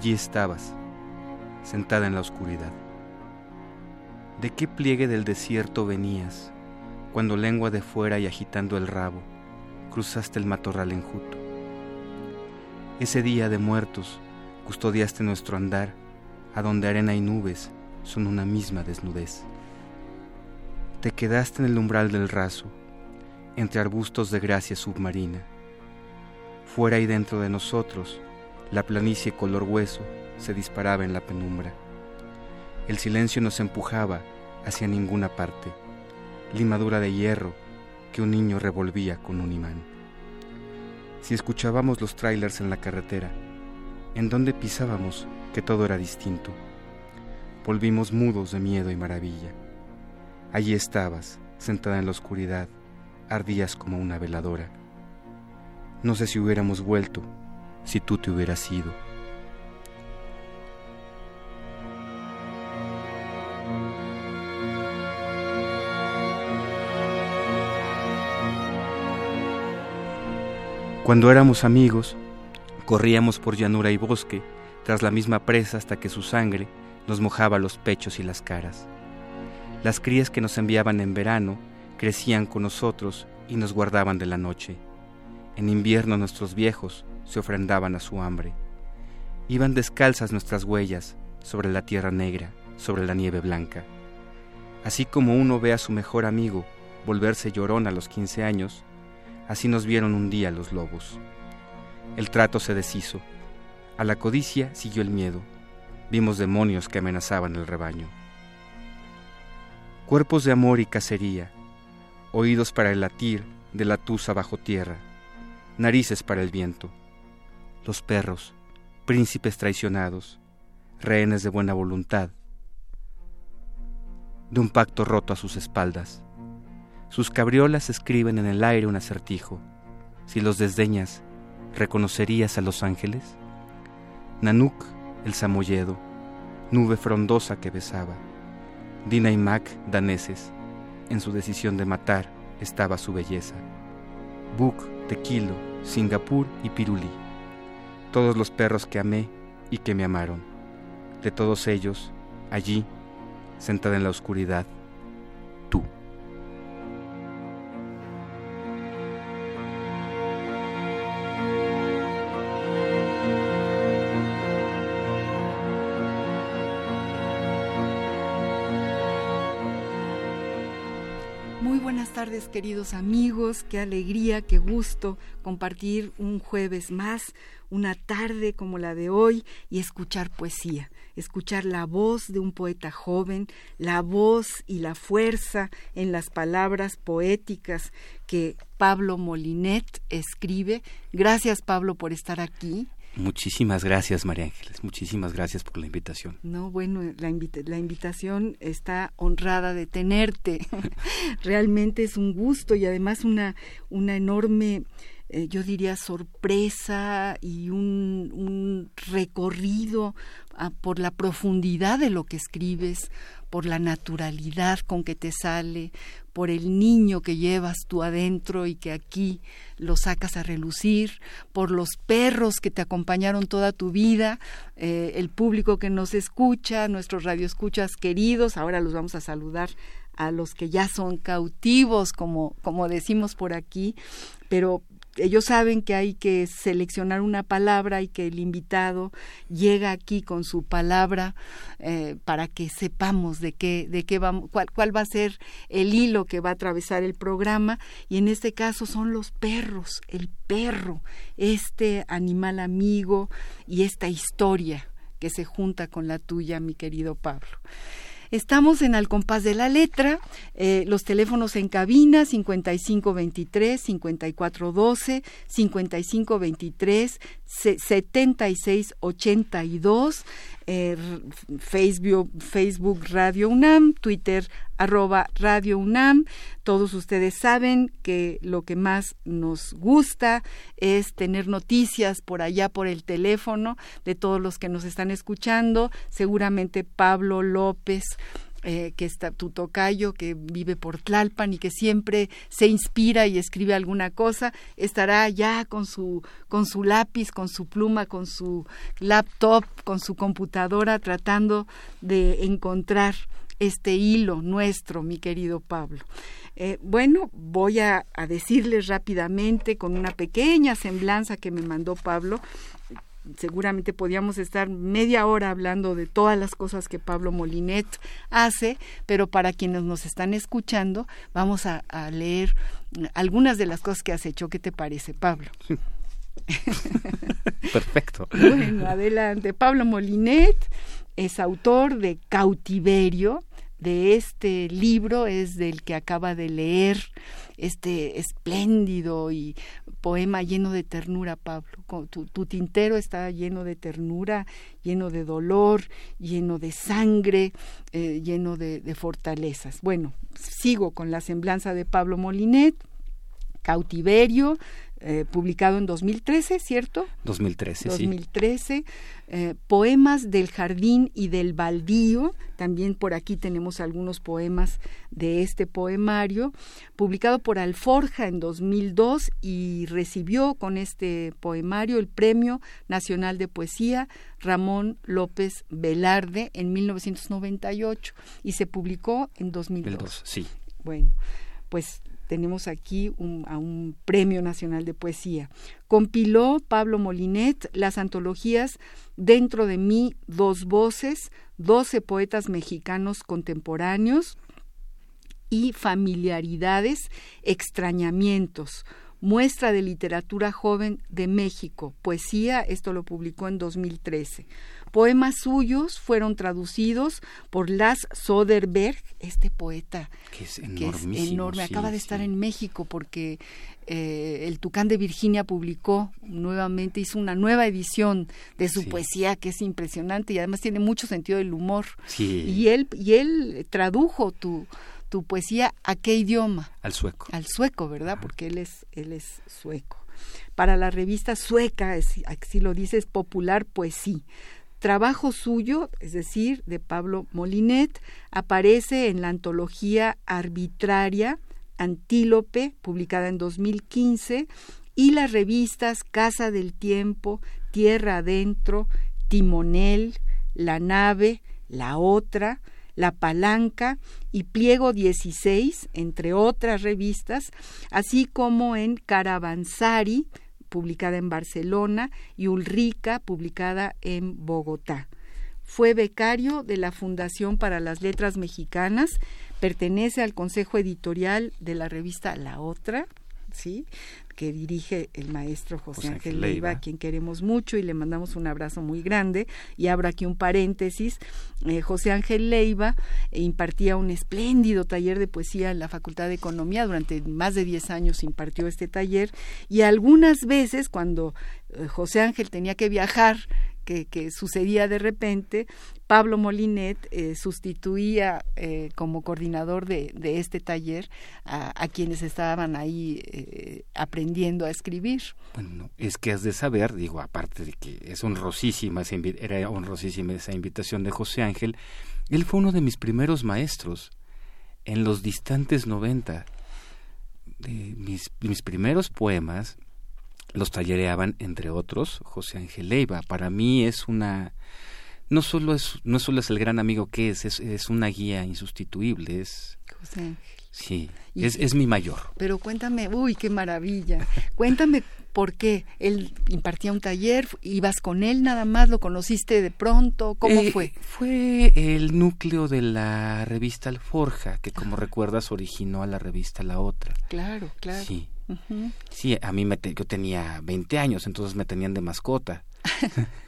Allí estabas, sentada en la oscuridad. ¿De qué pliegue del desierto venías, cuando lengua de fuera y agitando el rabo, cruzaste el matorral enjuto? Ese día de muertos custodiaste nuestro andar, a donde arena y nubes son una misma desnudez. Te quedaste en el umbral del raso, entre arbustos de gracia submarina. Fuera y dentro de nosotros, la planicie color hueso se disparaba en la penumbra. El silencio nos empujaba hacia ninguna parte, limadura de hierro que un niño revolvía con un imán. Si escuchábamos los trailers en la carretera, en donde pisábamos que todo era distinto, volvimos mudos de miedo y maravilla. Allí estabas, sentada en la oscuridad, ardías como una veladora. No sé si hubiéramos vuelto si tú te hubieras ido. Cuando éramos amigos, corríamos por llanura y bosque tras la misma presa hasta que su sangre nos mojaba los pechos y las caras. Las crías que nos enviaban en verano crecían con nosotros y nos guardaban de la noche. En invierno nuestros viejos se ofrendaban a su hambre. Iban descalzas nuestras huellas sobre la tierra negra, sobre la nieve blanca. Así como uno ve a su mejor amigo volverse llorón a los quince años, así nos vieron un día los lobos. El trato se deshizo. A la codicia siguió el miedo. Vimos demonios que amenazaban el rebaño. Cuerpos de amor y cacería, oídos para el latir de la tusa bajo tierra, narices para el viento los perros, príncipes traicionados, rehenes de buena voluntad, de un pacto roto a sus espaldas. Sus cabriolas escriben en el aire un acertijo. Si los desdeñas, ¿reconocerías a los ángeles? Nanuk, el samoyedo, nube frondosa que besaba. Dina y Mac, daneses, en su decisión de matar estaba su belleza. Buk, Tequilo, Singapur y Pirulí todos los perros que amé y que me amaron. De todos ellos, allí, sentada en la oscuridad, tú. Muy buenas tardes queridos amigos, qué alegría, qué gusto compartir un jueves más, una tarde como la de hoy y escuchar poesía, escuchar la voz de un poeta joven, la voz y la fuerza en las palabras poéticas que Pablo Molinet escribe. Gracias Pablo por estar aquí. Muchísimas gracias, María Ángeles. Muchísimas gracias por la invitación. No, bueno, la, la invitación está honrada de tenerte. Realmente es un gusto y además una, una enorme eh, yo diría, sorpresa y un, recorrido ah, por la profundidad de lo que escribes, por la naturalidad con que te sale, por el niño que llevas tú adentro y que aquí lo sacas a relucir, por los perros que te acompañaron toda tu vida, eh, el público que nos escucha, nuestros radioescuchas queridos, ahora los vamos a saludar a los que ya son cautivos, como, como decimos por aquí, pero ellos saben que hay que seleccionar una palabra y que el invitado llega aquí con su palabra eh, para que sepamos de qué, de qué vamos, cuál, cuál va a ser el hilo que va a atravesar el programa. Y en este caso son los perros, el perro, este animal amigo y esta historia que se junta con la tuya, mi querido Pablo. Estamos en Al compás de la letra, eh, los teléfonos en cabina 5523, 5412, 5523, 7682, eh, Facebook, Facebook Radio UNAM, Twitter arroba Radio UNAM. Todos ustedes saben que lo que más nos gusta es tener noticias por allá por el teléfono de todos los que nos están escuchando. Seguramente Pablo López eh, que está tu tocayo, que vive por Tlalpan y que siempre se inspira y escribe alguna cosa, estará ya con su, con su lápiz, con su pluma, con su laptop, con su computadora, tratando de encontrar este hilo nuestro, mi querido Pablo. Eh, bueno, voy a, a decirles rápidamente, con una pequeña semblanza que me mandó Pablo, seguramente podíamos estar media hora hablando de todas las cosas que Pablo Molinet hace, pero para quienes nos están escuchando, vamos a, leer algunas de las cosas que has hecho. ¿Qué te parece, Pablo? Perfecto. bueno, adelante. Pablo Molinet es autor de Cautiverio, de este libro es del que acaba de leer este espléndido y poema lleno de ternura, Pablo. Tu, tintero está lleno de ternura, lleno de dolor, lleno de sangre, eh, lleno de, de fortalezas. Bueno, sigo con la semblanza de Pablo Molinet, Cautiverio, eh, publicado en 2013, ¿cierto? 2013, 2013. Sí. Eh, poemas del jardín y del baldío, también por aquí tenemos algunos poemas de este poemario, publicado por Alforja en 2002 y recibió con este poemario el Premio Nacional de Poesía Ramón López Velarde en 1998 y se publicó en 2002. sí. Bueno, pues tenemos aquí a un Premio Nacional de Poesía. Compiló Pablo Molinet las antologías Dentro de mí, Dos Voces, Doce Poetas Mexicanos Contemporáneos y Familiaridades, Extrañamientos, Muestra de Literatura Joven de México, Poesía, esto lo publicó en 2013. Poemas suyos fueron traducidos por Las Soderberg, este poeta que es, enorme, acaba de estar en México porque eh, el Tucán de Virginia publicó nuevamente, hizo una nueva edición de su poesía que es impresionante y además tiene mucho sentido del humor. Y él y él tradujo tu tu poesía a qué idioma? Al sueco. Al sueco, ¿verdad? Porque él es él es sueco. Para la revista sueca, así lo dice, es popular poesía Trabajo suyo, es decir, de Pablo Molinet, aparece en la antología arbitraria Antílope, publicada en 2015, y las revistas Casa del Tiempo, Tierra Adentro, Timonel, La Nave, La Otra, La Palanca y Pliego 16, entre otras revistas, así como en Caravanzari, publicada en Barcelona, y Ulrica, publicada en Bogotá. Fue becario de la Fundación para las Letras Mexicanas, pertenece al consejo editorial de la revista La Otra, ¿sí? Que dirige el maestro José, Ángel Leiva, a quien queremos mucho y le mandamos un abrazo muy grande. Y abro aquí un paréntesis. Eh, José Ángel Leiva impartía un espléndido taller de poesía en la Facultad de Economía. Durante más de 10 años impartió este taller y algunas veces cuando eh, José Ángel tenía que viajar que, sucedía de repente, Pablo Molinet eh, sustituía eh, como coordinador de, este taller a, quienes estaban ahí eh, aprendiendo a escribir. Bueno, es que has de saber, digo, aparte de que es honrosísima, era honrosísima esa invitación de José Ángel, él fue uno de mis primeros maestros en los distantes noventa. De mis, mis primeros poemas los tallereaban, entre otros, José Ángel Leiva. Para mí es una... No solo es, no solo es el gran amigo que es, es, una guía insustituible, es José Ángel. Sí, es, es mi mayor. Pero cuéntame, uy, qué maravilla. Cuéntame por qué. Él impartía un taller, ibas con él nada más, lo conociste de pronto, ¿cómo Eh, fue? Fue el núcleo de la revista Alforja, que como recuerdas originó a la revista La Otra. Claro, claro. Sí, Sí, a mí me te- yo tenía 20 años, entonces me tenían de mascota.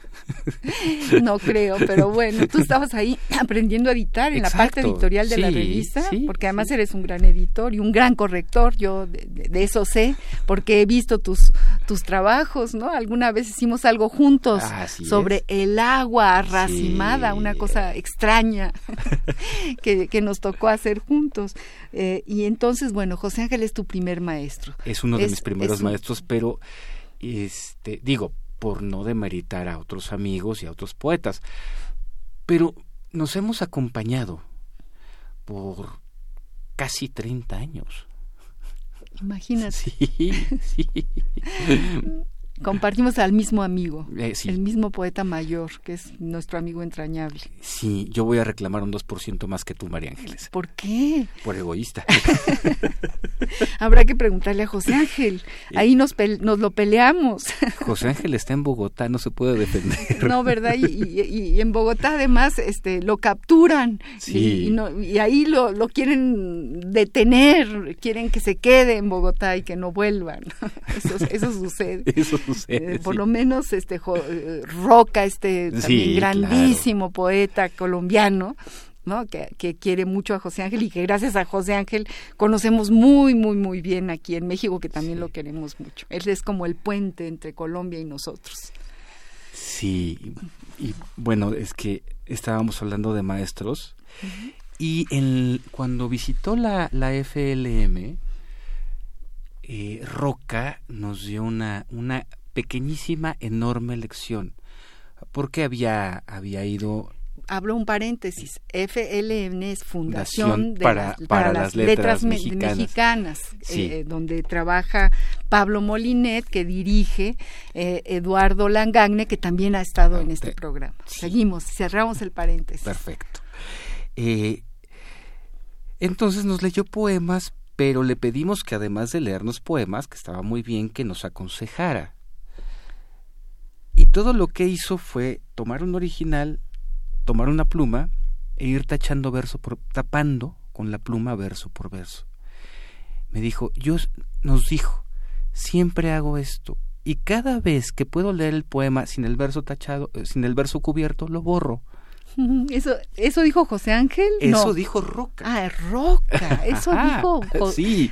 No creo, pero bueno, tú estabas ahí aprendiendo a editar en la parte editorial de la revista, sí, porque además sí. eres un gran editor y un gran corrector, yo de- de eso sé, porque he visto tus, tus trabajos, ¿no? Alguna vez hicimos algo juntos Así sobre es. el agua racimada, Sí. una cosa extraña que, que nos tocó hacer juntos. Eh, y entonces, bueno, José Ángel es tu primer maestro. Es uno de Es- mis primeros un- maestros, pero este, digo, por no demeritar a otros amigos y a otros poetas, pero nos hemos acompañado por casi 30 años. Imagínate, Sí, sí. compartimos al mismo amigo. Eh, sí. El mismo poeta mayor, que es nuestro amigo entrañable. Sí, yo voy a reclamar un 2% más que tú, María Ángeles, ¿Por qué? por egoísta. Habrá que preguntarle a José Ángel. Ahí nos, nos lo peleamos. José Ángel está en Bogotá, no se puede defender. no, ¿verdad? Y, y- y en Bogotá además este, lo capturan Sí. y, y no- y ahí lo, lo quieren detener, quieren que se quede en Bogotá y que no vuelvan. Eso, eso sucede. Eso sucede. Eh, por sí. lo menos este Jo- eh, Roca, este también Sí, grandísimo poeta colombiano, ¿no? Que, que quiere mucho a José Ángel y que gracias a José Ángel conocemos muy, muy, muy bien aquí en México, que también Sí. lo queremos mucho. Él es como el puente entre Colombia y nosotros. Sí, y, bueno, es que estábamos hablando de maestros y en, cuando visitó la, la FLM, eh, Roca nos dio una, una pequeñísima, enorme lección, porque había, había ido Hablo un paréntesis. FLN es Fundación, Fundación de para- las, para las las letras me- mexicanas. mexicanas, Sí. eh, donde trabaja Pablo Molinet, que dirige eh, Eduardo Langagne, que también ha estado en este te- programa. sí. Seguimos, cerramos el paréntesis. Perfecto. Eh, entonces nos leyó poemas, pero le pedimos que además de leernos poemas, que estaba muy bien, que nos aconsejara. Y todo lo que hizo fue tomar un original, tomar una pluma e ir tachando verso por tapando con la pluma verso por verso. Me dijo, yo nos dijo, siempre hago esto y cada vez que puedo leer el poema sin el verso tachado, eh, sin el verso cubierto, lo borro. Eso, eso dijo José Ángel. Eso no. dijo Roca. Ah, Roca. Eso Ajá, dijo Jo- Sí,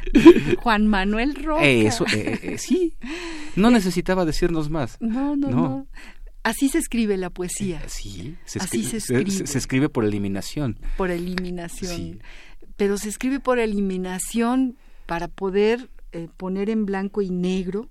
Juan Manuel Roca. eh, eso, eh, eh, sí. No necesitaba decirnos más. No, no, No. no, Así se escribe la poesía, Sí, se, Así se escribe. se- se escribe por eliminación. por eliminación. Sí. Pero se escribe por eliminación para poder eh, poner en blanco y negro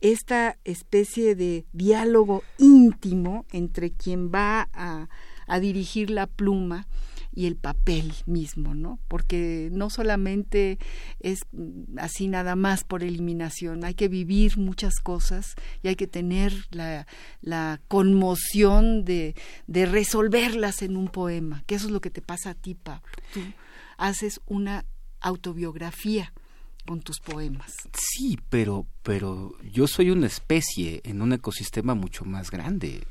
esta especie de diálogo íntimo entre quien va a, a dirigir la pluma y el papel mismo, ¿no? Porque no solamente es mm, así nada más por eliminación, hay que vivir muchas cosas y hay que tener la, la conmoción de, de resolverlas en un poema, que eso es lo que te pasa a ti, Pablo. Tú haces una autobiografía con tus poemas. Sí, pero, pero yo soy una especie en un ecosistema mucho más grande.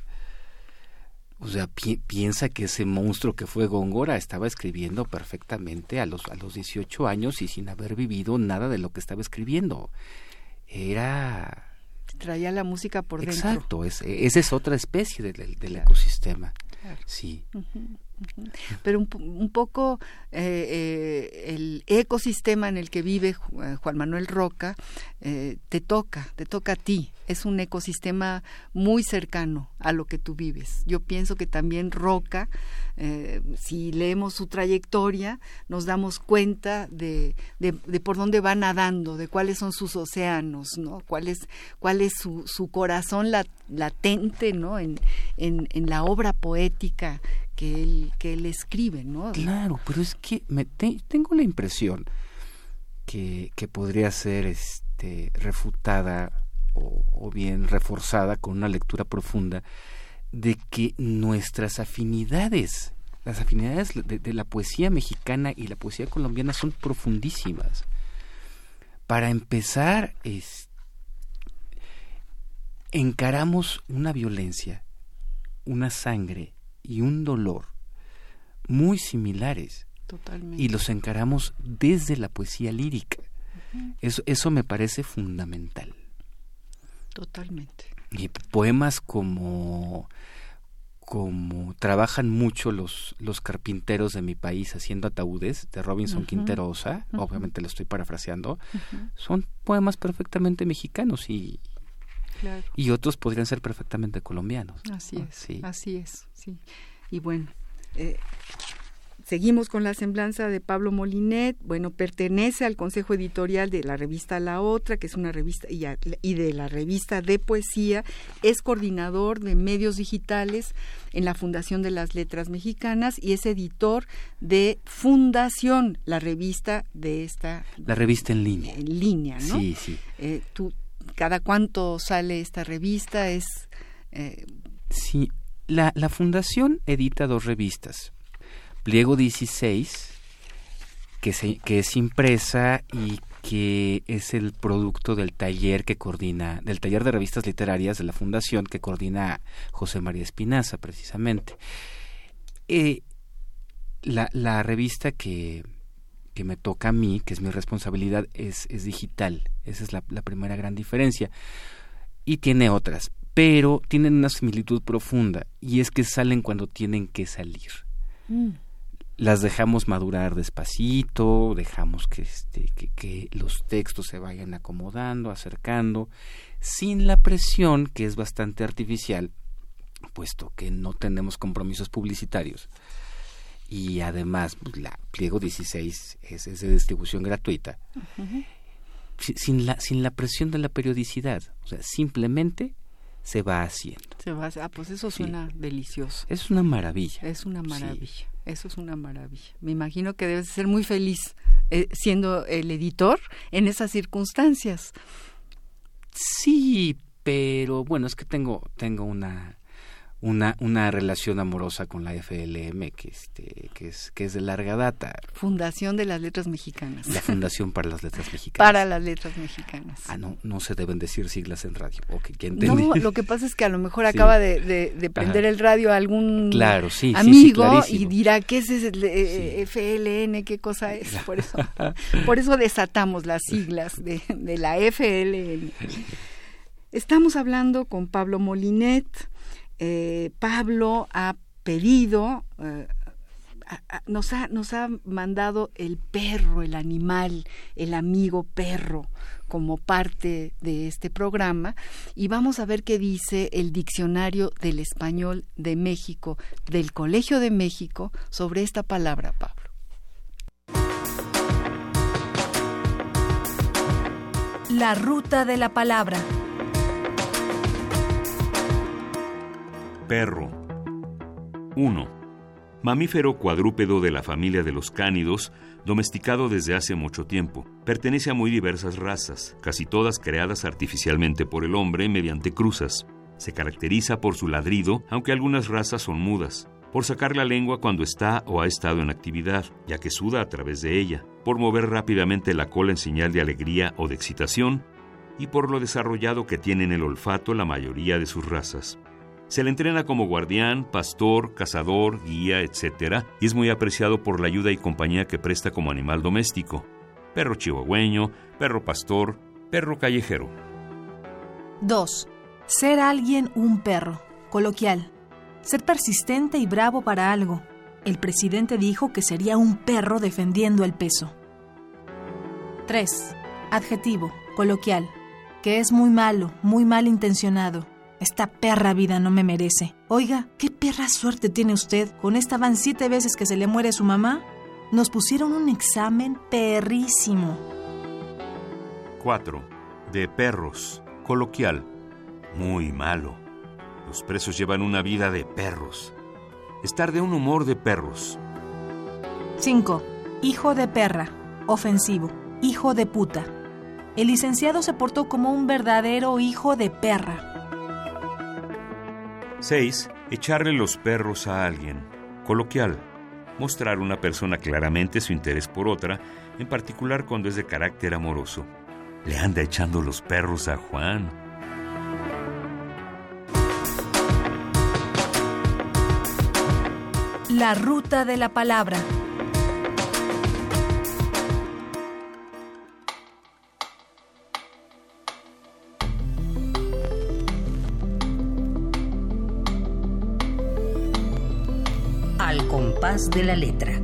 O sea, pi- piensa que ese monstruo que fue Góngora estaba escribiendo perfectamente a los, a los 18 años y sin haber vivido nada de lo que estaba escribiendo. Era... Traía la música por dentro. Exacto, es, esa es otra especie del- del, del Claro. ecosistema. Claro. Sí. Pero un, un poco eh, eh, el ecosistema en el que vive eh, Juan Manuel Roca te toca, te toca a ti. Es un ecosistema muy cercano a lo que tú vives. Yo pienso que también Roca, si leemos su trayectoria, nos damos cuenta de, de, por dónde va nadando, de cuáles son sus océanos, ¿no? cuál es, cuál es su, su corazón lat- latente ¿no? en, en, en la obra poética que él, escribe, ¿no? Claro, pero es que tengo la impresión que, que podría ser este, refutada o, o bien reforzada con una lectura profunda de que nuestras afinidades las afinidades de, la poesía mexicana y la poesía colombiana son profundísimas. Para empezar, encaramos una violencia, una sangre y un dolor muy similares. Totalmente. Y los encaramos desde la poesía lírica. eso, eso me parece fundamental. Totalmente. Y poemas como como trabajan mucho los, los carpinteros de mi país haciendo ataúdes de Robinson Quinterosa, obviamente lo estoy parafraseando, son poemas perfectamente mexicanos y, y otros podrían ser perfectamente colombianos. Así es, así es, sí. Y bueno, eh, Seguimos con la semblanza de Pablo Molinet. Bueno, pertenece al consejo editorial de la revista La Otra, que es una revista, y, de la revista de poesía. Es coordinador de medios digitales en la Fundación de las Letras Mexicanas y es editor de Fundación, la revista de esta. La revista en línea. En línea, ¿no? Sí, sí. Eh, tú, ¿Cada cuánto sale esta revista? Es. Eh, sí, la, la Fundación edita dos revistas pliego 16, que, se, que es impresa y que es el producto del taller que coordina, del taller de revistas literarias de la Fundación que coordina José María Espinaza, precisamente. Eh, la, la, revista que, que, me toca a mí, que es mi responsabilidad, es, es digital. Esa es la, la, primera gran diferencia. Y tiene otras, pero tienen una similitud profunda, y es que salen cuando tienen que salir. Mm las dejamos madurar despacito, dejamos que, este, que, que, los textos se vayan acomodando, acercando, sin la presión que es bastante artificial, puesto que no tenemos compromisos publicitarios. Y además, pues, la pliego 16 es, es de distribución gratuita. sin, la, sin la presión de la periodicidad. O sea, simplemente se va haciendo. Se va ah, pues eso suena delicioso. Es una maravilla. Es una maravilla. Eso es una maravilla. Me imagino que debes ser muy feliz eh, siendo el editor en esas circunstancias. Sí, pero bueno, es que tengo, tengo una una, una relación amorosa con la FLM que, este, que, es, que es de larga data. Fundación de las Letras Mexicanas. La Fundación para las Letras Mexicanas. para las Letras Mexicanas. Ah, no, no se deben decir siglas en radio. Okay, no, lo que pasa es que a lo mejor acaba de, de, prender el radio algún claro, sí, amigo y dirá, ¿qué es ese eh, FLN? ¿Qué cosa es? Por eso, por eso desatamos las siglas de, de la FLN. Estamos hablando con Pablo Molinet, eh, Pablo ha pedido, eh, nos, ha, nos ha mandado el perro, el animal, el amigo perro como parte de este programa y vamos a ver qué dice el diccionario del español de México, del Colegio de México, sobre esta palabra, Pablo. La ruta de la palabra. Perro. 1. Mamífero cuadrúpedo de la familia de los cánidos, domesticado desde hace mucho tiempo. Pertenece a muy diversas razas, casi todas creadas artificialmente por el hombre mediante cruzas. Se caracteriza por su ladrido, aunque algunas razas son mudas, por sacar la lengua cuando está o ha estado en actividad, ya que suda a través de ella, por mover rápidamente la cola en señal de alegría o de excitación, y por lo desarrollado que tienen el olfato la mayoría de sus razas. Se le entrena como guardián, pastor, cazador, guía, etc. y es muy apreciado por la ayuda y compañía que presta como animal doméstico. Perro chihuahueño, perro pastor, perro callejero. 2. Ser alguien un perro. Coloquial. Ser persistente y bravo para algo. El presidente dijo que sería un perro defendiendo el peso. 3. Adjetivo. Coloquial. Que es muy malo, muy mal intencionado. Esta perra vida no me merece. Oiga, ¿qué perra suerte tiene usted? Con esta van siete veces que se le muere su mamá. Nos pusieron un examen perrísimo. 4. De perros. Coloquial. Muy malo. Los presos llevan una vida de perros. Estar de un humor de perros. 5. Hijo de perra. Ofensivo. Hijo de puta. El licenciado se portó como un verdadero hijo de perra. 6. Echarle los perros a alguien. Coloquial. mostrar una persona claramente su interés por otra, en particular cuando es de carácter amoroso. Le anda echando los perros a Juan. La ruta de la palabra. De la letra.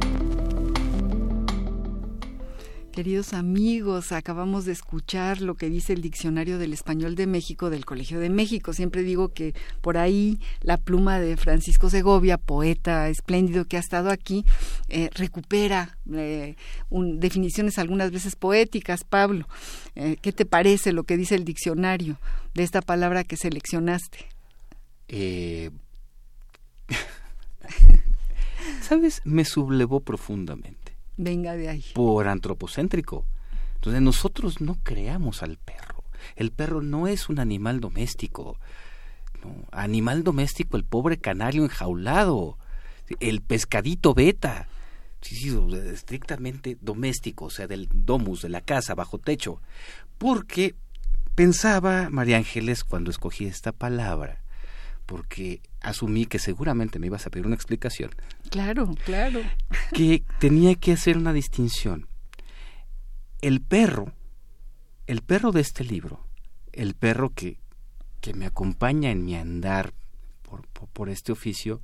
Queridos amigos, acabamos de escuchar lo que dice el Diccionario del Español de México del Colegio de México. Siempre digo que por ahí la pluma de Francisco Segovia, poeta espléndido que ha estado aquí, eh, recupera eh, definiciones algunas veces poéticas. Pablo, eh, ¿qué te parece lo que dice el diccionario de esta palabra que seleccionaste? ¿Sabes? Me sublevó profundamente Venga de ahí. Por antropocéntrico. Entonces nosotros no creamos al perro. El perro no es un animal doméstico. Animal doméstico, el pobre canario enjaulado, el pescadito beta. Sí, sí, estrictamente doméstico, o sea, del domus, de la casa, bajo techo. Porque pensaba María Ángeles cuando escogí esta palabra, porque asumí que seguramente me ibas a pedir una explicación. Claro, claro. Que tenía que hacer una distinción. El perro, el perro de este libro, el perro que, que me acompaña en mi andar por, por este oficio,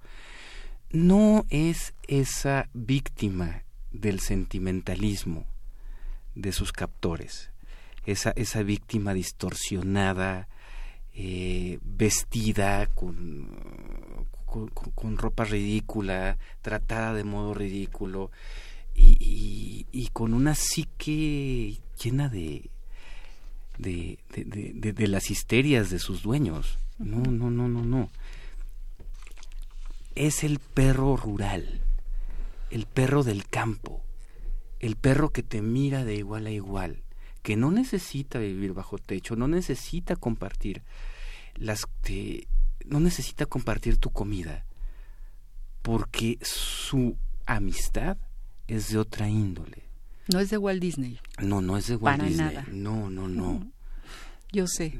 no es esa víctima del sentimentalismo de sus captores, esa, esa víctima distorsionada, eh, vestida con, con, ropa ridícula, tratada de modo ridículo y, y, con una psique llena de de, de, de, las histerias de sus dueños. No, no, no, no, no. Es el perro rural, el perro del campo, el perro que te mira de igual a igual, que no necesita vivir bajo techo, no necesita compartir las no necesita compartir tu comida porque su amistad es de otra índole. No es de Walt Disney. No, no es de Walt Disney. No, no, no. Yo sé.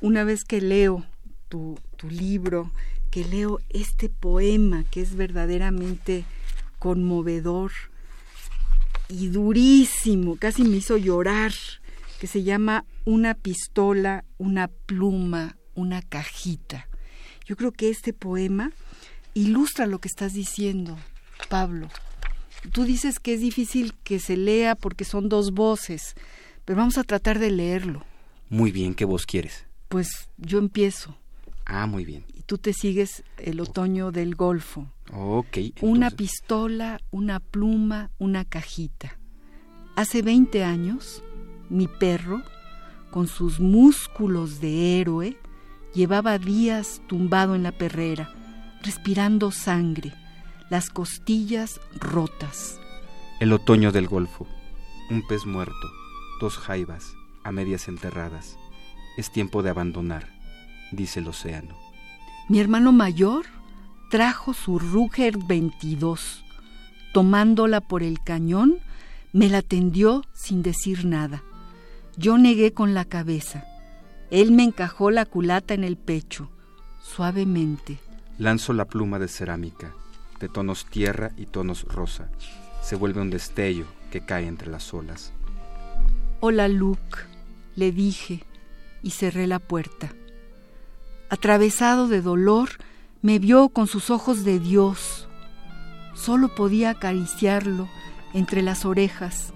Una vez que leo tu, tu libro, que leo este poema que es verdaderamente conmovedor, y durísimo, casi me hizo llorar, que se llama Una pistola, una pluma, una cajita. Yo creo que este poema ilustra lo que estás diciendo, Pablo. Tú dices que es difícil que se lea porque son dos voces, pero vamos a tratar de leerlo. Muy bien, ¿qué voz quieres? Pues yo empiezo. Ah, muy bien. Y tú te sigues el otoño del Golfo. Ok. Una pistola, una pluma, una cajita. Hace 20 años, mi perro, con sus músculos de héroe, llevaba días tumbado en la perrera, respirando sangre, las costillas rotas. El otoño del Golfo, un pez muerto, dos jaivas, a medias enterradas. Es tiempo de abandonar dice el océano. Mi hermano mayor trajo su Ruger 22. Tomándola por el cañón, me la tendió sin decir nada. Yo negué con la cabeza. Él me encajó la culata en el pecho, suavemente. Lanzo la pluma de cerámica, de tonos tierra y tonos rosa. Se vuelve un destello que cae entre las olas. Hola, Luke, le dije y cerré la puerta atravesado de dolor, me vio con sus ojos de Dios. Solo podía acariciarlo entre las orejas.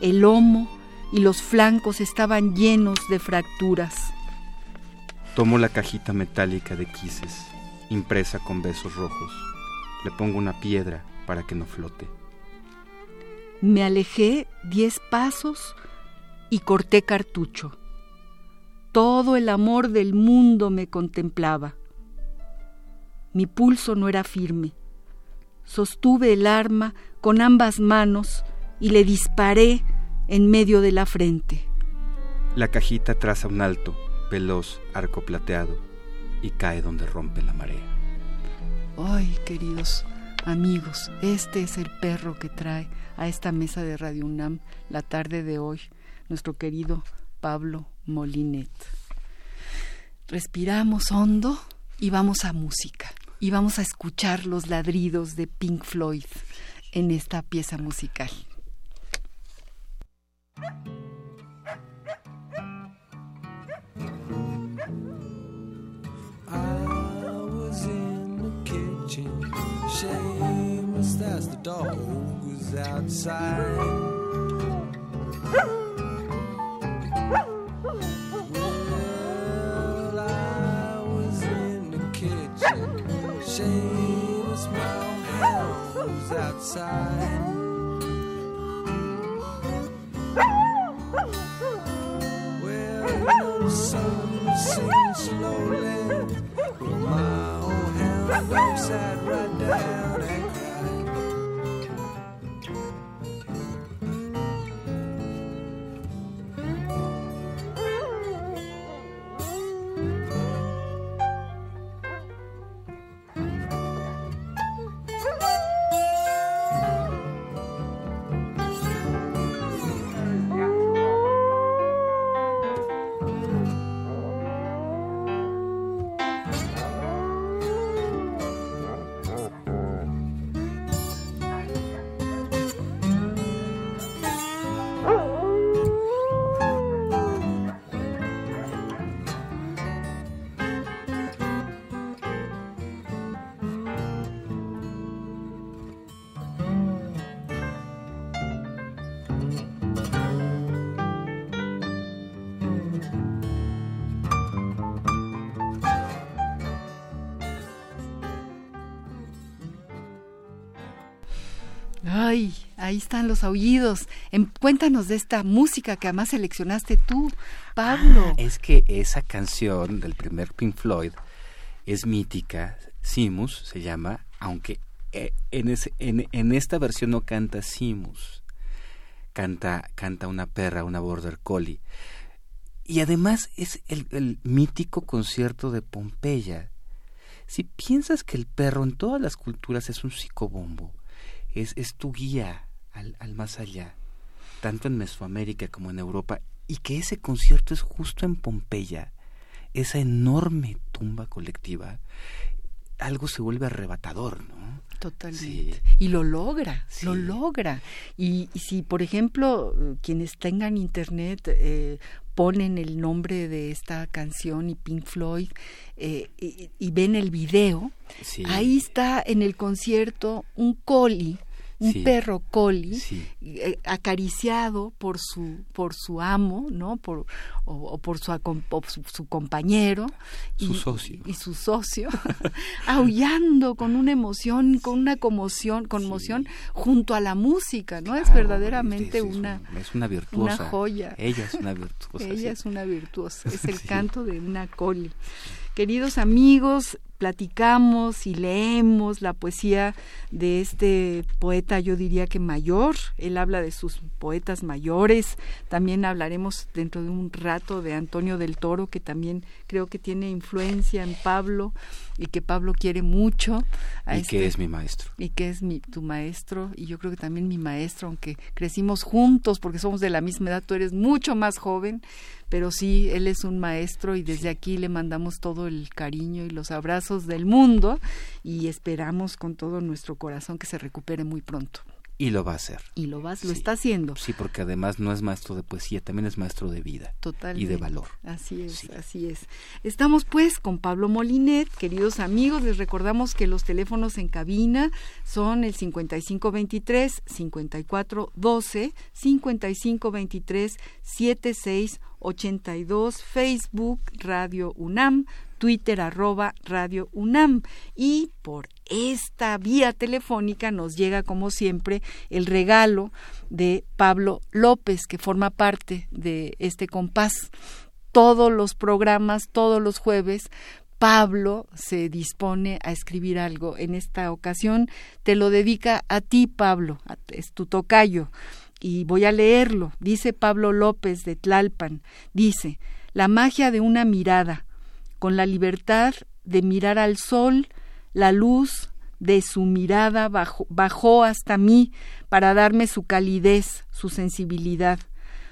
El lomo y los flancos estaban llenos de fracturas. Tomo la cajita metálica de quises, impresa con besos rojos. Le pongo una piedra para que no flote. Me alejé diez pasos y corté cartucho. Todo el amor del mundo me contemplaba. Mi pulso no era firme. Sostuve el arma con ambas manos y le disparé en medio de la frente. La cajita traza un alto, veloz arco plateado y cae donde rompe la marea. Ay, queridos, amigos, este es el perro que trae a esta mesa de Radio UNAM la tarde de hoy, nuestro querido Pablo Molinet. Respiramos hondo y vamos a música y vamos a escuchar los ladridos de Pink Floyd en esta pieza musical. Outside. Well, the sun sinks slowly, my old hound sat right down ahí están los aullidos. Em, cuéntanos de esta música que además seleccionaste tú, Pablo. Ah, es que esa canción del primer Pink Floyd es mítica. Simus se llama, aunque eh, en, en, en, esta versión no canta Simus, canta, canta una perra, una border collie. Y además es el, el mítico concierto de Pompeya. Si piensas que el perro en todas las culturas es un psicobombo, es, es tu guía al, al, más allá, tanto en Mesoamérica como en Europa, y que ese concierto es justo en Pompeya, esa enorme tumba colectiva, algo se vuelve arrebatador, ¿no? Totalmente. Sí. Y lo logra, sí. lo logra. Y, y, si, por ejemplo, quienes tengan internet eh, ponen el nombre de esta canción y Pink Floyd eh, y, y, ven el video, sí. ahí está en el concierto un coli un sí. perro collie sí. eh, acariciado por su por su amo no por o, o por su, o su, su compañero su y, socio. y su socio aullando con una emoción con una conmoción conmoción sí. junto a la música no claro, es verdaderamente es, una es una virtuosa. una joya. Ella es una virtuosa ella es una virtuosa es el canto de una collie queridos amigos platicamos y leemos la poesía de este poeta, yo diría que mayor, él habla de sus poetas mayores, también hablaremos dentro de un rato de Antonio del Toro, que también creo que tiene influencia en Pablo y que Pablo quiere mucho. A y este, que es mi maestro. Y que es mi, tu maestro, y yo creo que también mi maestro, aunque crecimos juntos porque somos de la misma edad, tú eres mucho más joven, pero sí, él es un maestro y desde aquí le mandamos todo el cariño y los abrazos del mundo y esperamos con todo nuestro corazón que se recupere muy pronto. Y lo va a hacer. Y lo va, lo sí. está haciendo. Sí, porque además no es maestro de poesía, también es maestro de vida. Total. Y de valor. Así es, sí. así es. Estamos pues con Pablo Molinet, queridos amigos, les recordamos que los teléfonos en cabina son el 5523 5412, 5523 7682, Facebook Radio UNAM, Twitter arroba Radio UNAM y por esta vía telefónica nos llega como siempre el regalo de Pablo López que forma parte de este compás. Todos los programas, todos los jueves, Pablo se dispone a escribir algo. En esta ocasión te lo dedica a ti, Pablo, es tu tocayo. Y voy a leerlo. Dice Pablo López de Tlalpan. Dice, la magia de una mirada con la libertad de mirar al sol, la luz, de su mirada bajó hasta mí para darme su calidez, su sensibilidad.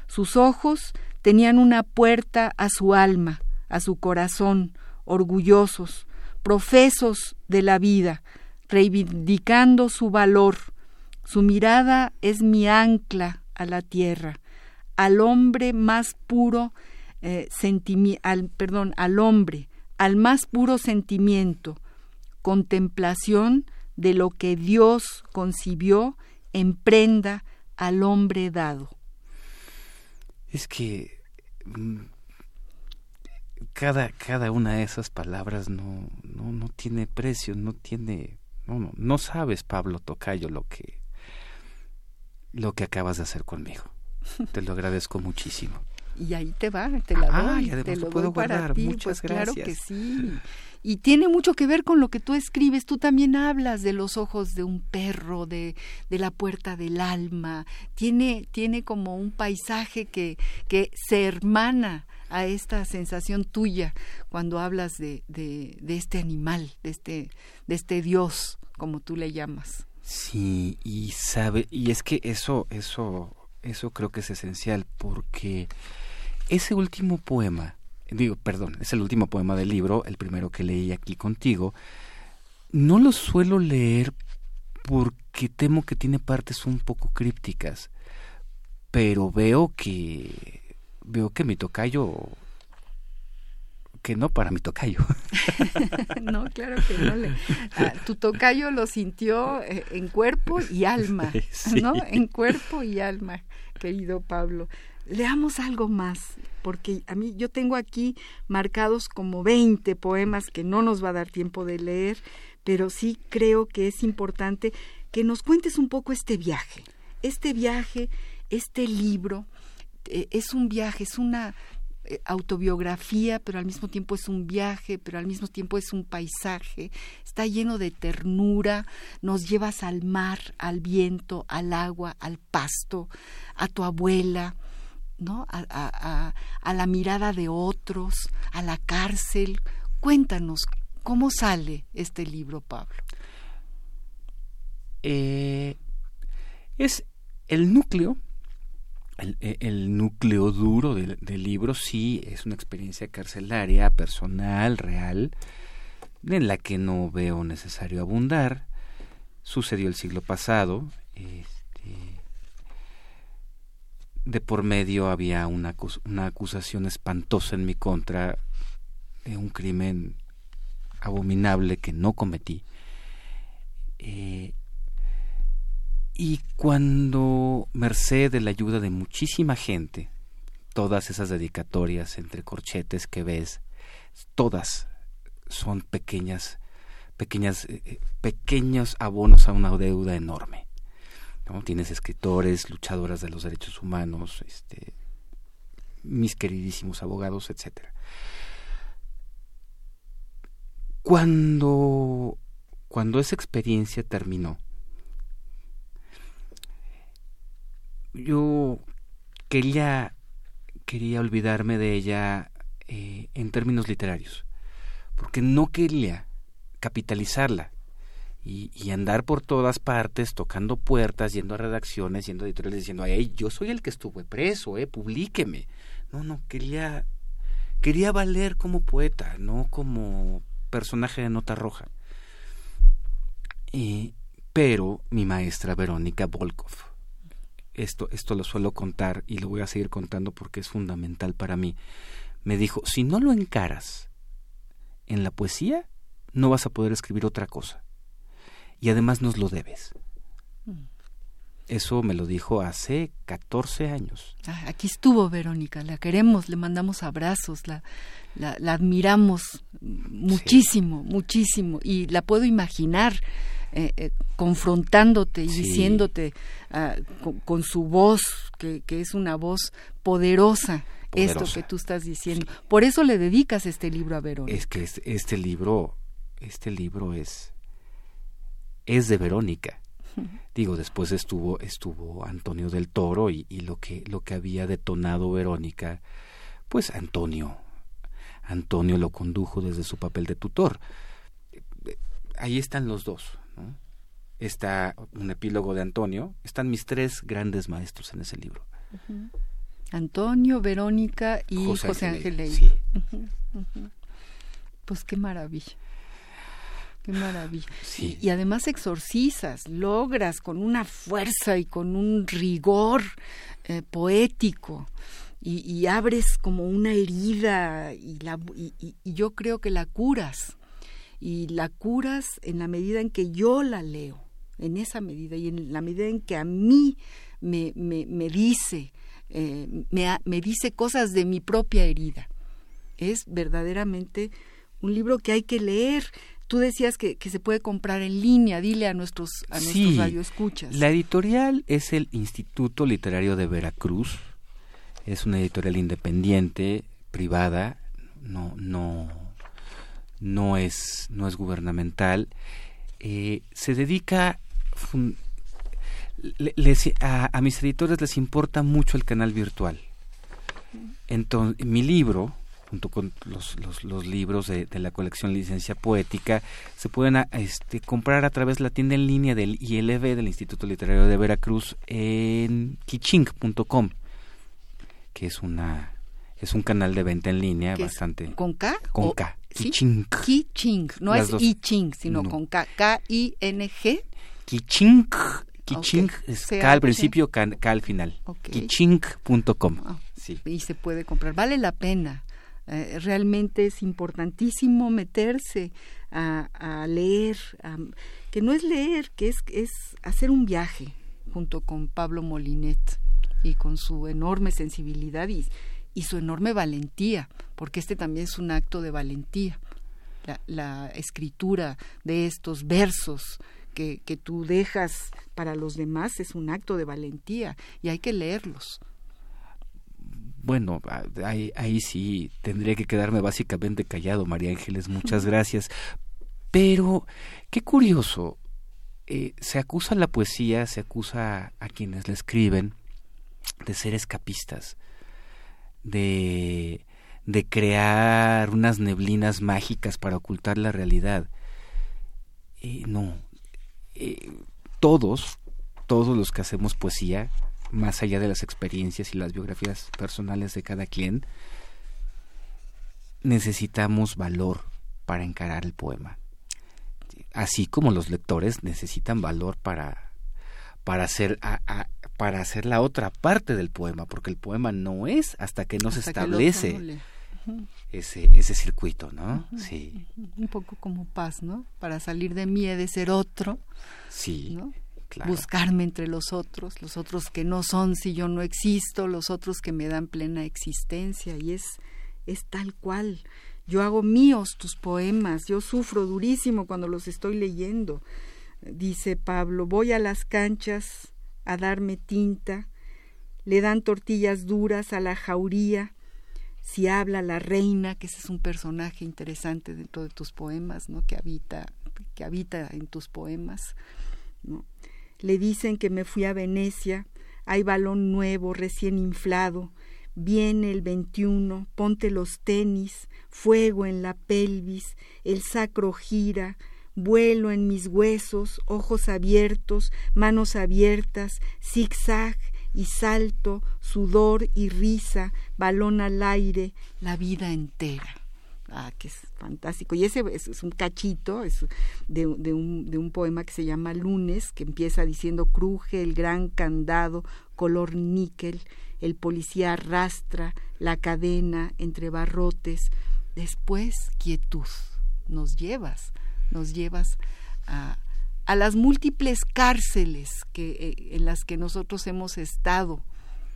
Sus ojos tenían una puerta a su alma, a su corazón, orgullosos, profesos de la vida, reivindicando su valor. Su mirada es mi ancla a la tierra, al hombre más puro eh, al, perdón, al hombre, al más puro sentimiento, contemplación de lo que Dios concibió en prenda al hombre dado. Es que mm, cada, cada una de esas palabras no, no, no tiene precio, no tiene, no, no, no sabes, Pablo Tocayo, lo que, lo que acabas de hacer conmigo. Te lo agradezco muchísimo. Y ahí te va, te la doy, te lo, puedo guardar. Muchas gracias. Claro que sí. Y tiene mucho que ver con lo que tú escribes. Tú también hablas de los ojos de un perro, de, de la puerta del alma. Tiene, tiene como un paisaje que, que se hermana a esta sensación tuya cuando hablas de, de, de este animal, de este, de este Dios, como tú le llamas. Sí, y sabe, y es que eso, eso, eso creo que es esencial, porque ese último poema, digo, perdón, es el último poema del libro, el primero que leí aquí contigo, no lo suelo leer porque temo que tiene partes un poco crípticas, pero veo que veo que mi tocayo que no para mi tocayo. no, claro que no. Le, ah, tu tocayo lo sintió eh, en cuerpo y alma, ¿no? En cuerpo y alma, querido Pablo. Leamos algo más, porque a mí yo tengo aquí marcados como 20 poemas que no nos va a dar tiempo de leer, pero sí creo que es importante que nos cuentes un poco este viaje. Este viaje, este libro, eh, es un viaje, es una eh, autobiografía, pero al mismo tiempo es un viaje, pero al mismo tiempo es un paisaje, está lleno de ternura, nos llevas al mar, al viento, al agua, al pasto, a tu abuela, ¿no? A, la mirada de otros, a la cárcel. Cuéntanos, ¿cómo sale este libro, Pablo? Eh, es el núcleo, el, e, núcleo duro del, del, libro, sí, es una experiencia carcelaria, personal, real, en la que no veo necesario abundar. Sucedió el siglo pasado. Este, de por medio había una, una acusación espantosa en mi contra de un crimen abominable que no cometí. Eh, y cuando, merced de la ayuda de muchísima gente, todas esas dedicatorias entre corchetes que ves, todas son pequeñas, pequeñas, eh, eh, pequeños abonos a una deuda enorme. Tienes escritores, luchadoras de los derechos humanos, este, mis queridísimos abogados, etcétera. Cuando, cuando esa experiencia terminó, yo quería, quería olvidarme de ella eh, en términos literarios, porque no quería capitalizarla y, andar por todas partes, tocando puertas, yendo a redacciones, yendo a editoriales, diciendo, ay, yo soy el que estuve preso, eh, publíqueme. No, no, quería, quería valer como poeta, no como personaje de nota roja. pero mi maestra Verónica Volkov, esto, esto lo suelo contar y lo voy a seguir contando porque es fundamental para mí, me dijo, si no lo encaras en la poesía, no vas a poder escribir otra cosa. Y además nos lo debes. Eso me lo dijo hace 14 años. Ah, aquí estuvo Verónica, la queremos, le mandamos abrazos, la, la, admiramos muchísimo, muchísimo, y la puedo imaginar eh, eh, confrontándote y diciéndote ah, con, su voz, que, que, es una voz poderosa, esto que tú estás diciendo. Por eso le dedicas este libro a Verónica. Es que este, este libro, este libro es es de Verónica. Digo, después estuvo, estuvo Antonio del Toro y, lo, que, lo que había detonado Verónica, pues Antonio, Antonio lo condujo desde su papel de tutor. Ahí están los dos, Está un epílogo de Antonio. Están mis tres grandes maestros en ese libro. Antonio, Verónica y José, Ángel Sí. Pues qué maravilla. Qué maravilla. Sí. Y, además exorcizas, logras con una fuerza y con un rigor eh, poético y, abres como una herida y, la, y, yo creo que la curas. Y la curas en la medida en que yo la leo, en esa medida y en la medida en que a mí me, me, me dice, eh, me, me dice cosas de mi propia herida. Es verdaderamente un libro que hay que leer. Tú decías que, que, se puede comprar en línea, dile a nuestros, a nuestros radioescuchas. La editorial es el Instituto Literario de Veracruz, es una editorial independiente, privada, no, no, no es, no es gubernamental. Eh, se dedica a, a, mis editores les importa mucho el canal virtual. Entonces, mi libro, junto con los, los, libros de, la colección Licencia Poética, se pueden este, comprar a través de la tienda en línea del ILB, del Instituto Literario de Veracruz, en kichink.com, que es una es un canal de venta en línea bastante... ¿Con K? Con K. Kichink. Kichink, no es I-Ching, sino con K. K-I-N-G. Kichink. Kichink es K al principio, K, al final. Kichink.com. Ah, sí. Y se puede comprar. Vale la pena. Eh, realmente es importantísimo meterse a, leer, que no es leer, que es, es hacer un viaje junto con Pablo Molinet y con su enorme sensibilidad y, y su enorme valentía, porque este también es un acto de valentía. La, la escritura de estos versos que, que, tú dejas para los demás es un acto de valentía y hay que leerlos bueno, ahí, ahí sí tendría que quedarme básicamente callado, María Ángeles, muchas gracias. Pero, qué curioso, eh, se acusa a la poesía, se acusa a quienes la escriben de ser escapistas, de, de crear unas neblinas mágicas para ocultar la realidad. Eh, no, eh, todos, todos los que hacemos poesía, más allá de las experiencias y las biografías personales de cada quien, necesitamos valor para encarar el poema. Así como los lectores necesitan valor para, para, hacer, para hacer la otra parte del poema, porque el poema no es hasta que no se establece ese, ese circuito, ¿no? Sí. Un poco como paz, ¿no? Para salir de mí he de ser otro. Sí buscarme entre los otros, los otros que no son si yo no existo, los otros que me dan plena existencia y es es tal cual. Yo hago míos tus poemas, yo sufro durísimo cuando los estoy leyendo. Dice Pablo, voy a las canchas a darme tinta, le dan tortillas duras a la jauría, si habla la reina, que ese es un personaje interesante dentro de tus poemas, ¿no? que habita, que habita en tus poemas. ¿no? Le dicen que me fui a Venecia, hay balón nuevo, recién inflado, viene el 21, ponte los tenis, fuego en la pelvis, el sacro gira, vuelo en mis huesos, ojos abiertos, manos abiertas, zigzag y salto, sudor y risa, balón al aire, la vida entera. Ah, que es fantástico. Y ese es, un cachito de, un, de un poema que se llama Lunes, que empieza diciendo cruje el gran candado color níquel, el policía arrastra la cadena entre barrotes. Después, quietud. Nos llevas, nos llevas a, a las múltiples cárceles que, eh, en las que nosotros hemos estado.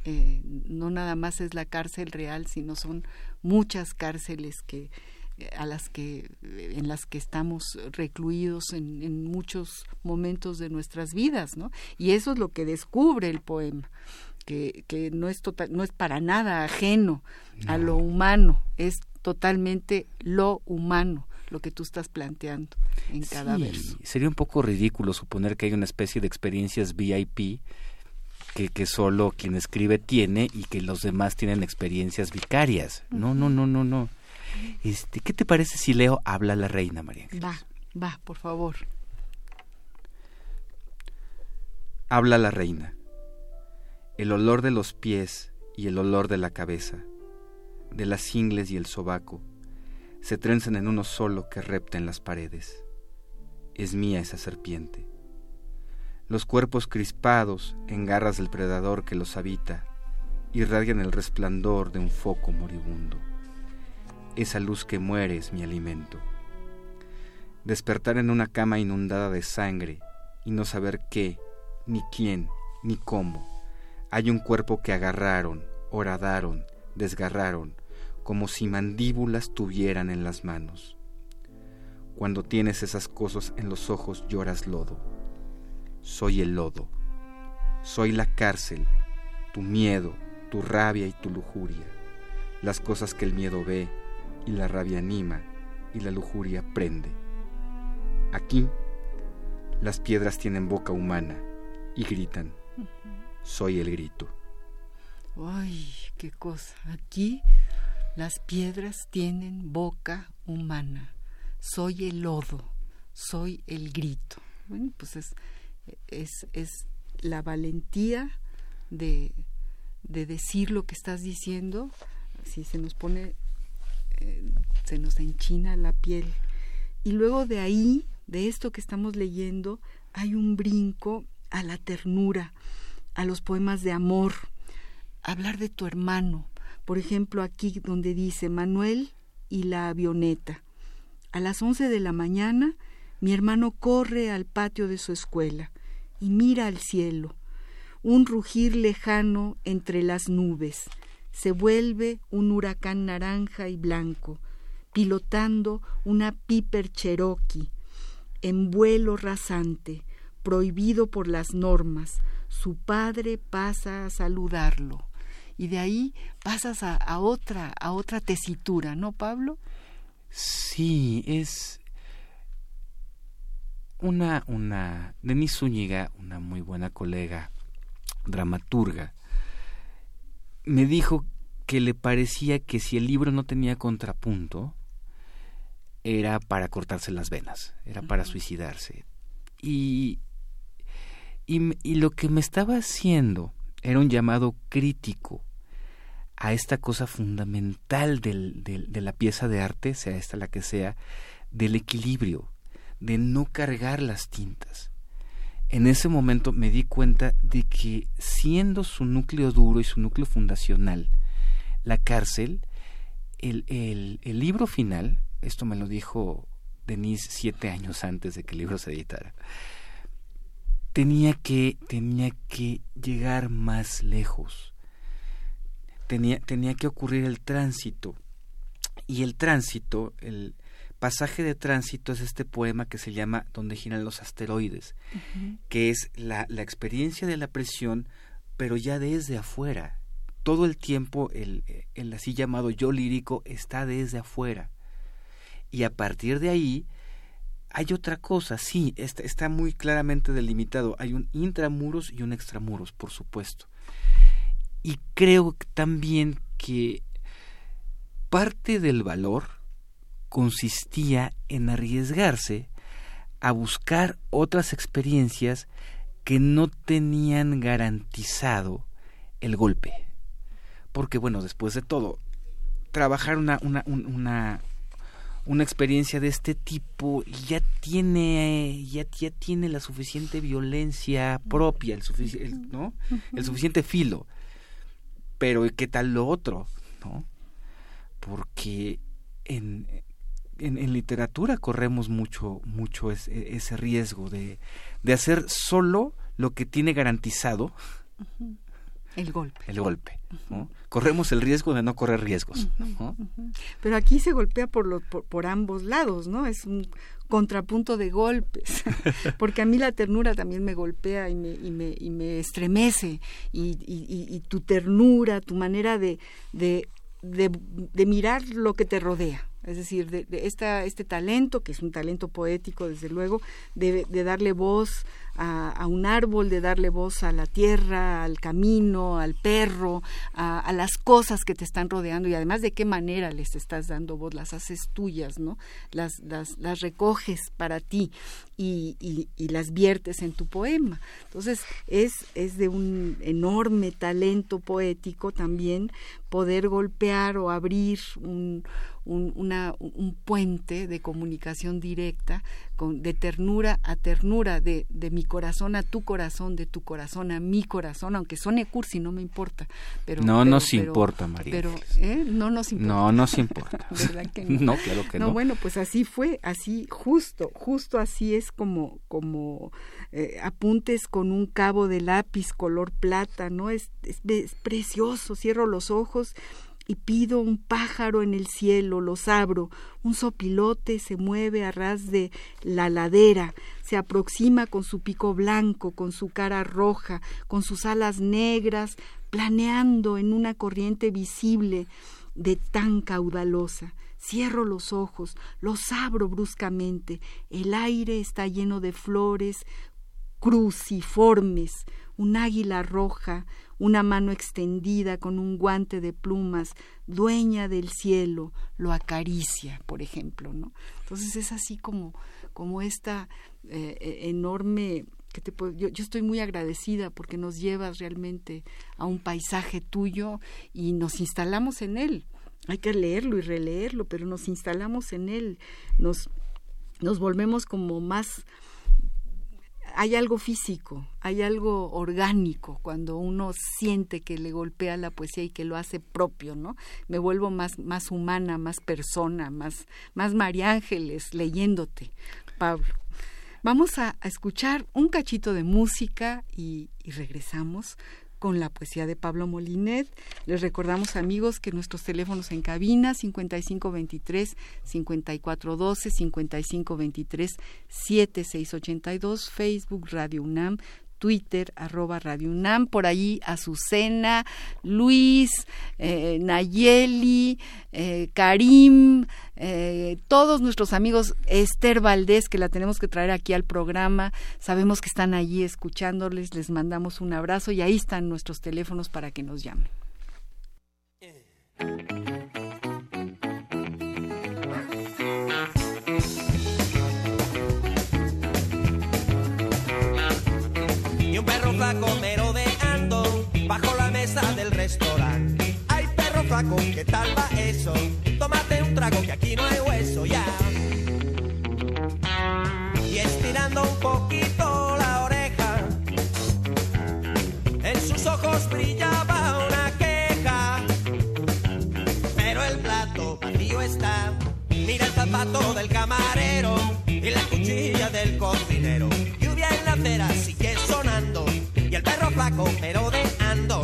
Eh, no nada más es la cárcel real, sino son muchas cárceles que a las que en las que estamos recluidos en, muchos momentos de nuestras vidas, ¿no? Y eso es lo que descubre el poema, que, que no es total, no es para nada ajeno a lo humano, es totalmente lo humano lo que tú estás planteando en cada verso. Sería un poco ridículo suponer que hay una especie de experiencias VIP que, que solo quien escribe tiene y que los demás tienen experiencias vicarias. No, no, no, no, no. Este, ¿Qué te parece si leo Habla la Reina, María? Va, va, por favor. Habla la reina. El olor de los pies y el olor de la cabeza, de las ingles y el sobaco, se trenzan en uno solo que repta en las paredes. Es mía esa serpiente. Los cuerpos crispados en garras del predador que los habita irradian el resplandor de un foco moribundo. Esa luz que muere es mi alimento. Despertar en una cama inundada de sangre y no saber qué, ni quién, ni cómo. Hay un cuerpo que agarraron, horadaron, desgarraron, como si mandíbulas tuvieran en las manos. Cuando tienes esas cosas en los ojos lloras lodo. Soy el lodo. Soy la cárcel, tu miedo, tu rabia y tu lujuria. Las cosas que el miedo ve y la rabia anima y la lujuria prende. Aquí las piedras tienen boca humana y gritan. Soy el grito. Ay, qué cosa. Aquí las piedras tienen boca humana. Soy el lodo, soy el grito. Bueno, pues es, es, es la valentía de, de, decir lo que estás diciendo. Si se nos pone, eh, se nos enchina la piel. Y luego de ahí, de esto que estamos leyendo, hay un brinco a la ternura, a los poemas de amor, hablar de tu hermano, por ejemplo, aquí donde dice Manuel y la avioneta. A las once de la mañana, mi hermano corre al patio de su escuela y mira al cielo. Un rugir lejano entre las nubes. Se vuelve un huracán naranja y blanco, pilotando una Piper Cherokee, en vuelo rasante, prohibido por las normas. Su padre pasa a saludarlo y de ahí pasas a, otra, a otra tesitura, ¿no, Pablo? Sí, es una, una, Denise Zúñiga, una muy buena colega, dramaturga, me dijo que le parecía que si el libro no tenía contrapunto, era para cortarse las venas, era para suicidarse. Y, y, y, lo que me estaba haciendo era un llamado crítico a esta cosa fundamental del, de la pieza de arte, sea esta la que sea, del equilibrio, de no cargar las tintas. En ese momento me di cuenta de que siendo su núcleo duro y su núcleo fundacional la cárcel, el, el, el libro final, esto me lo dijo Denise siete años antes de que el libro se editara, tenía que, tenía que llegar más lejos tenía, tenía que ocurrir el tránsito. Y el tránsito, el pasaje de tránsito es este poema que se llama Donde giran los asteroides, que es la, la experiencia de la presión, pero ya desde afuera. Todo el tiempo el, el así llamado yo lírico está desde afuera. Y a partir de ahí, hay otra cosa, sí, está, está, muy claramente delimitado. Hay un intramuros y un extramuros, por supuesto. Y creo también que parte del valor consistía en arriesgarse a buscar otras experiencias que no tenían garantizado el golpe. Porque bueno, después de todo, trabajar una, una, una, una experiencia de este tipo ya tiene, ya, ya tiene la suficiente violencia propia, el, ¿no? el suficiente filo pero ¿qué tal lo otro? ¿No? Porque en, en, literatura corremos mucho, mucho ese, ese riesgo de, de, hacer solo lo que tiene garantizado el golpe. El golpe. ¿no? Corremos el riesgo de no correr riesgos. ¿no? Pero aquí se golpea por, lo, por, por, ambos lados, ¿no? Es un contrapunto de golpes, porque a mí la ternura también me golpea y me, y me, y me estremece, y, y, tu ternura, tu manera de, de, de, mirar lo que te rodea. Es decir, de, esta, este talento, que es un talento poético, desde luego, de, de darle voz a, un árbol, de darle voz a la tierra, al camino, al perro, a, las cosas que te están rodeando y además de qué manera les estás dando voz, las haces tuyas, ¿no? Las, las, las recoges para ti y, y, las viertes en tu poema. Entonces es, es de un enorme talento poético también poder golpear o abrir un, un, una, un puente de comunicación directa, con, de ternura a ternura, de, de mi corazón a tu corazón, de tu corazón a mi corazón, aunque suene cursi, no me importa. Pero, no nos importa, María. Pero ¿eh? no nos importa. No nos importa. no? claro que no. No, bueno, pues así fue, así, justo, justo así es como, como eh, apuntes con un cabo de lápiz color plata, ¿no? es, es precioso, cierro los ojos y pido un pájaro en el cielo, los abro, un sopilote se mueve a ras de la ladera, se aproxima con su pico blanco, con su cara roja, con sus alas negras, planeando en una corriente visible de tan caudalosa. Cierro los ojos, los abro bruscamente. El aire está lleno de flores cruciformes, un águila roja, una mano extendida con un guante de plumas, dueña del cielo, lo acaricia, por ejemplo, ¿no? Entonces es así como, como esta eh, eh, enorme que te yo, yo, estoy muy agradecida porque nos llevas realmente a un paisaje tuyo y nos instalamos en él. Hay que leerlo y releerlo, pero nos instalamos en él, nos, nos volvemos como más hay algo físico, hay algo orgánico cuando uno siente que le golpea la poesía y que lo hace propio, ¿no? Me vuelvo más, más humana, más persona, más, más María Ángeles leyéndote, Pablo. Vamos a, escuchar un cachito de música y, y regresamos con la poesía de Pablo Molinet. Les recordamos amigos que nuestros teléfonos en cabina 5523 5412 5523 7682 Facebook Radio UNAM Twitter, arroba Radio UNAM, por ahí Azucena, Luis, eh, Nayeli, eh, Karim, eh, todos nuestros amigos, Esther Valdés, que la tenemos que traer aquí al programa, sabemos que están allí escuchándoles, les mandamos un abrazo y ahí están nuestros teléfonos para que nos llamen. Flaco merodeando bajo la mesa del restaurante. Ay, perro flaco, ¿qué tal va eso? Tómate un trago que aquí no hay hueso ya. Y estirando un poquito la oreja, en sus ojos brillaba una queja. Pero el plato vacío está. Mira el zapato del camarero y la cuchilla del cocinero. Lluvia en la acera, sigue sonando. El perro flaco, pero de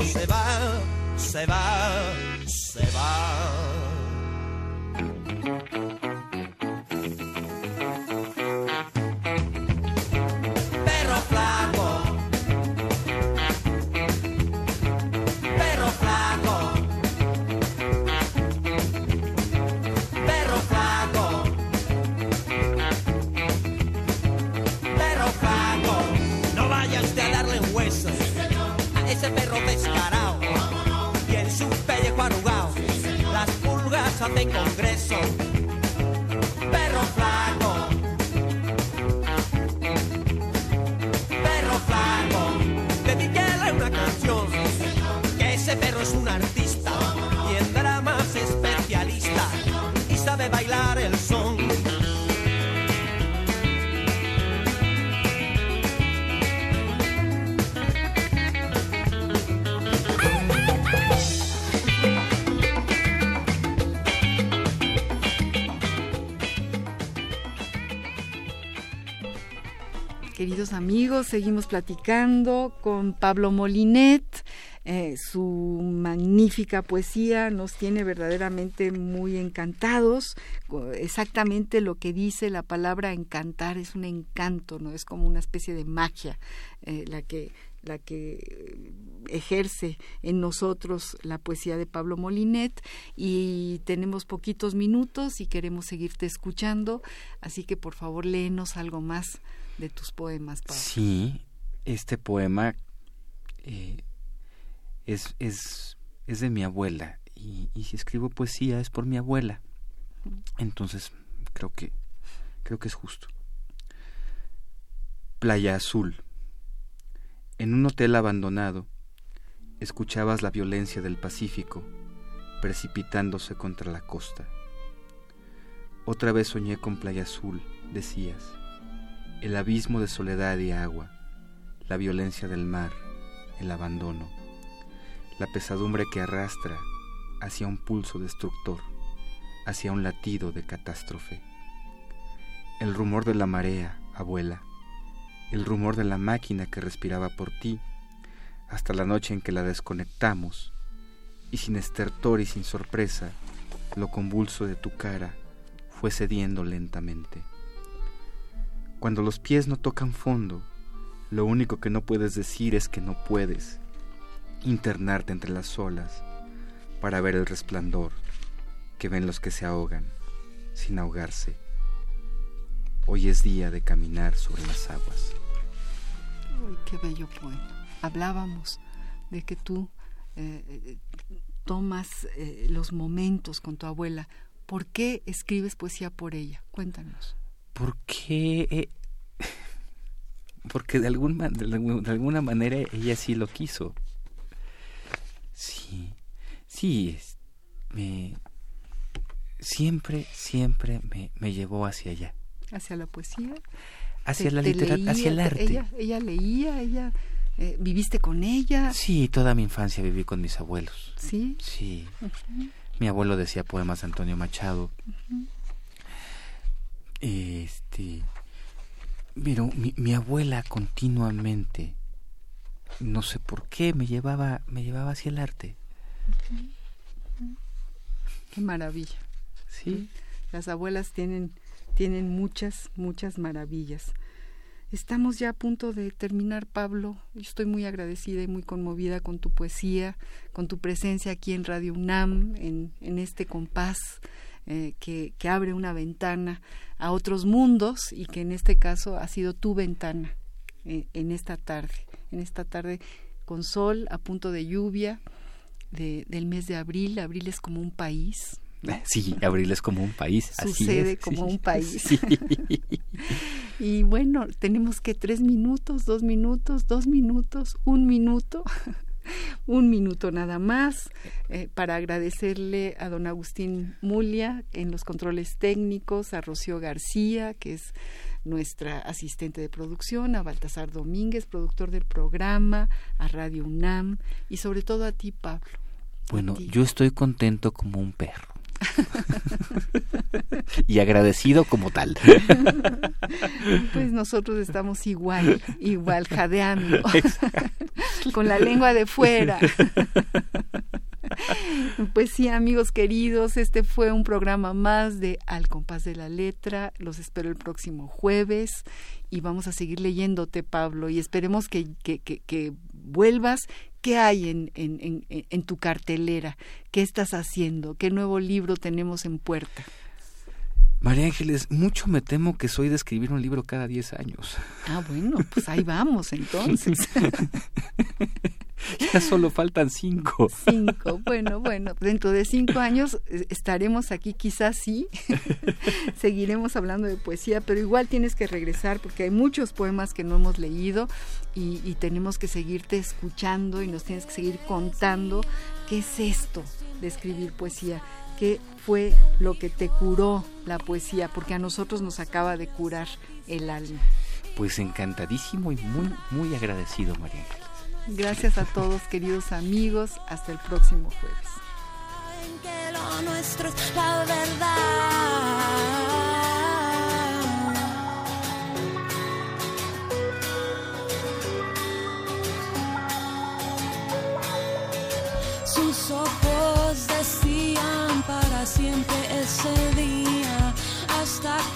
se va, se va, se va. De congreso. Queridos amigos, seguimos platicando con Pablo Molinet. Eh, su magnífica poesía nos tiene verdaderamente muy encantados. Exactamente lo que dice la palabra encantar es un encanto, no es como una especie de magia eh, la que la que ejerce en nosotros la poesía de Pablo Molinet y tenemos poquitos minutos y queremos seguirte escuchando, así que por favor léenos algo más de tus poemas, Pablo. Sí, este poema eh, es, es, es de mi abuela y, y si escribo poesía es por mi abuela. Entonces creo que creo que es justo. Playa Azul. En un hotel abandonado, escuchabas la violencia del Pacífico precipitándose contra la costa. Otra vez soñé con Playa Azul, decías, el abismo de soledad y agua, la violencia del mar, el abandono, la pesadumbre que arrastra hacia un pulso destructor, hacia un latido de catástrofe. El rumor de la marea, abuela, el rumor de la máquina que respiraba por ti, hasta la noche en que la desconectamos, y sin estertor y sin sorpresa, lo convulso de tu cara fue cediendo lentamente. Cuando los pies no tocan fondo, lo único que no puedes decir es que no puedes internarte entre las olas para ver el resplandor que ven los que se ahogan sin ahogarse. Hoy es día de caminar sobre las aguas. Uy, qué bello poema. Hablábamos de que tú eh, eh, tomas eh, los momentos con tu abuela. ¿Por qué escribes poesía por ella? Cuéntanos. ¿Por qué? Porque de, algún, de alguna manera ella sí lo quiso. Sí, sí, me, siempre, siempre me, me llevó hacia allá. ¿Hacia la poesía? Hacia la literatura, hacia el arte. Ella, ella leía, ella... Eh, ¿Viviste con ella? Sí, toda mi infancia viví con mis abuelos. ¿Sí? Sí. Mi abuelo decía poemas de Antonio Machado. Este... Pero mi, mi abuela continuamente, no sé por qué, me llevaba, me llevaba hacia el arte. Qué maravilla. Sí. Las abuelas tienen, tienen muchas, muchas maravillas. Estamos ya a punto de terminar, Pablo. Yo estoy muy agradecida y muy conmovida con tu poesía, con tu presencia aquí en Radio UNAM, en, en este compás eh, que, que abre una ventana a otros mundos y que en este caso ha sido tu ventana eh, en esta tarde, en esta tarde con sol, a punto de lluvia, de, del mes de abril. Abril es como un país, Sí, abril es como un país. Sucede así como sí. un país. Sí. y bueno, tenemos que tres minutos, dos minutos, dos minutos, un minuto, un minuto nada más eh, para agradecerle a don Agustín Mulia en los controles técnicos, a Rocío García, que es nuestra asistente de producción, a Baltasar Domínguez, productor del programa, a Radio UNAM y sobre todo a ti, Pablo. Bueno, ti. yo estoy contento como un perro. y agradecido como tal. Pues nosotros estamos igual, igual, jadeando, con la lengua de fuera. Pues sí, amigos queridos, este fue un programa más de Al compás de la letra. Los espero el próximo jueves y vamos a seguir leyéndote, Pablo, y esperemos que, que, que, que vuelvas. ¿Qué hay en, en, en, tu cartelera? ¿Qué estás haciendo? ¿Qué nuevo libro tenemos en puerta? María Ángeles, mucho me temo que soy de escribir un libro cada 10 años. Ah, bueno, pues ahí vamos entonces. ya solo faltan cinco. Cinco, bueno, bueno, dentro de cinco años eh, estaremos aquí, quizás sí, seguiremos hablando de poesía, pero igual tienes que regresar porque hay muchos poemas que no hemos leído y, y tenemos que seguirte escuchando y nos tienes que seguir contando qué es esto de escribir poesía, qué fue lo que te curó la poesía, porque a nosotros nos acaba de curar el alma. Pues encantadísimo y muy, muy agradecido, María Ángeles. Gracias a todos, queridos amigos. Hasta el próximo jueves. Hasta